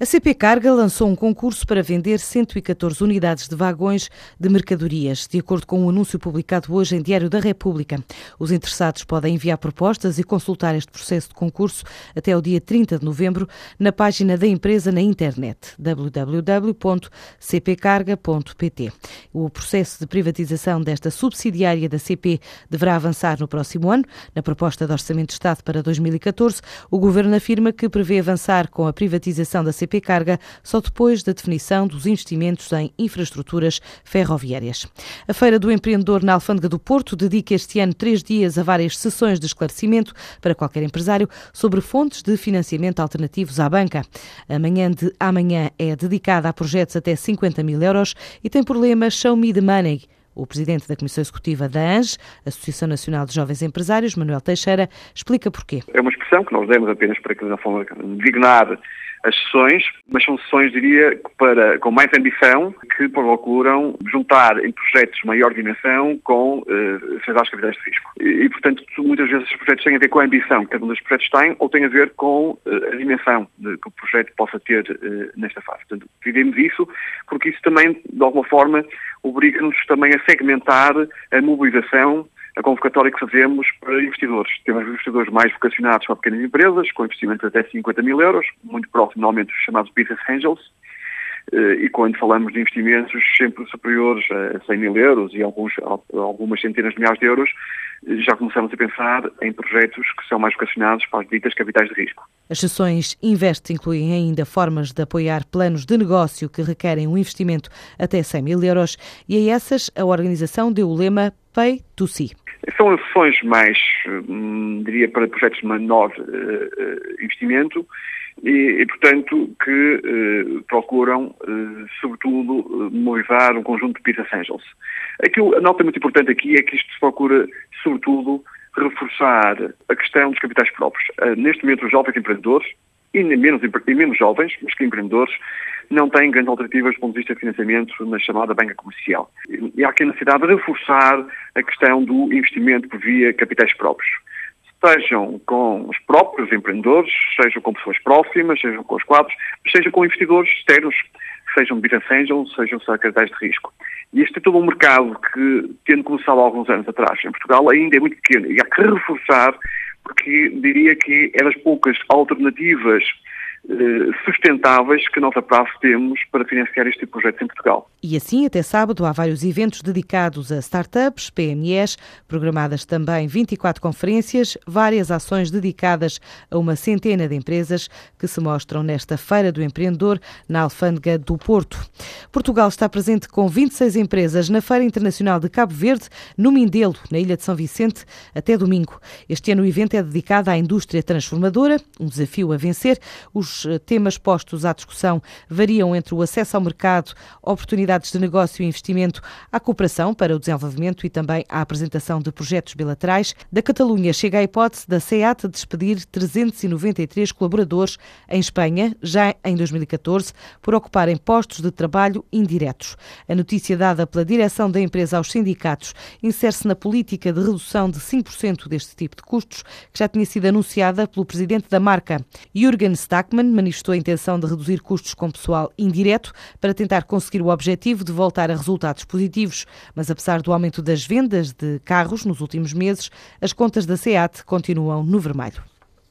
A CP Carga lançou um concurso para vender 114 unidades de vagões de mercadorias, de acordo com um anúncio publicado hoje em Diário da República. Os interessados podem enviar propostas e consultar este processo de concurso até o dia 30 de novembro na página da empresa na internet www.cpcarga.pt. O processo de privatização desta subsidiária da CP deverá avançar no próximo ano. Na proposta de Orçamento de Estado para 2014, o Governo afirma que prevê avançar com a privatização da CP CP Carga só depois da definição dos investimentos em infraestruturas ferroviárias. A Feira do Empreendedor na Alfândega do Porto dedica este ano três dias a várias sessões de esclarecimento para qualquer empresário sobre fontes de financiamento alternativos à banca. A manhã de amanhã é dedicada a projetos até 50 mil euros e tem por lema Show Me the Money. O presidente da Comissão Executiva da ANGE, Associação Nacional de Jovens Empresários, Manuel Teixeira, explica porquê. É uma expressão que nós demos apenas para que, na forma, dignar as sessões, mas são sessões, diria, para, com mais ambição, que procuram juntar em projetos de maior dimensão com uh, as capitais de risco. E, e, portanto, muitas vezes os projetos têm a ver com a ambição que cada um dos projetos tem ou têm a ver com uh, a dimensão de, que o projeto possa ter uh, nesta fase. Portanto, decidimos isso porque isso também, de alguma forma, obriga-nos também a segmentar a mobilização a convocatória que fazemos para investidores. Temos investidores mais vocacionados para pequenas empresas, com investimentos até 50 mil euros, muito próximo, normalmente, dos chamados business angels, eh, e quando falamos de investimentos sempre superiores a 100 mil euros e alguns, algumas centenas de milhares de euros, já começamos a pensar em projetos que são mais vocacionados para as ditas capitais de risco. As sessões Invest incluem ainda formas de apoiar planos de negócio que requerem um investimento até 100 mil euros e a essas a organização deu o lema Pay to See. São sessões mais, hum, diria, para projetos de menor uh, investimento e, e, portanto, que uh, procuram, sobretudo, mobilizar um conjunto de business angels. Aquilo, a nota muito importante aqui é que isto se procura, sobretudo, reforçar a questão dos capitais próprios. neste momento, os jovens empreendedores, e menos, e menos jovens, mas que empreendedores, não têm grandes alternativas do ponto de vista de financiamento na chamada banca comercial. E há aqui a necessidade de reforçar a questão do investimento por via capitais próprios. Sejam com os próprios empreendedores, sejam com pessoas próximas, sejam com os quadros, sejam com investidores externos, sejam business angels, sejam capitais de risco. E este é todo um mercado que, tendo começado há alguns anos atrás em Portugal, ainda é muito pequeno e há que reforçar, porque diria que é das poucas alternativas sustentáveis que nós a prazo temos para financiar este tipo de projetos em Portugal. E assim, até sábado, há vários eventos dedicados a startups, PMEs, programadas também 24 conferências, várias ações dedicadas a uma centena de empresas que se mostram nesta Feira do Empreendedor na Alfândega do Porto. Portugal está presente com 26 empresas na Feira Internacional de Cabo Verde, no Mindelo, na Ilha de São Vicente, até domingo. Este ano o evento é dedicado à indústria transformadora, um desafio a vencer. Os os eh, temas postos à discussão variam entre o acesso ao mercado, oportunidades de negócio e investimento, à cooperação para o desenvolvimento e também à apresentação de projetos bilaterais. Da Catalunha chega a hipótese da SEAT despedir 393 colaboradores em Espanha, já em 2014, por ocuparem postos de trabalho indiretos. A notícia dada pela direção da empresa aos sindicatos insere-se na política de redução de 5% deste tipo de custos, que já tinha sido anunciada pelo presidente da marca, Jürgen Stackmann, manifestou a intenção de reduzir custos com pessoal indireto para tentar conseguir o objetivo de voltar a resultados positivos. Mas apesar do aumento das vendas de carros nos últimos meses, as contas da SEAT continuam no vermelho.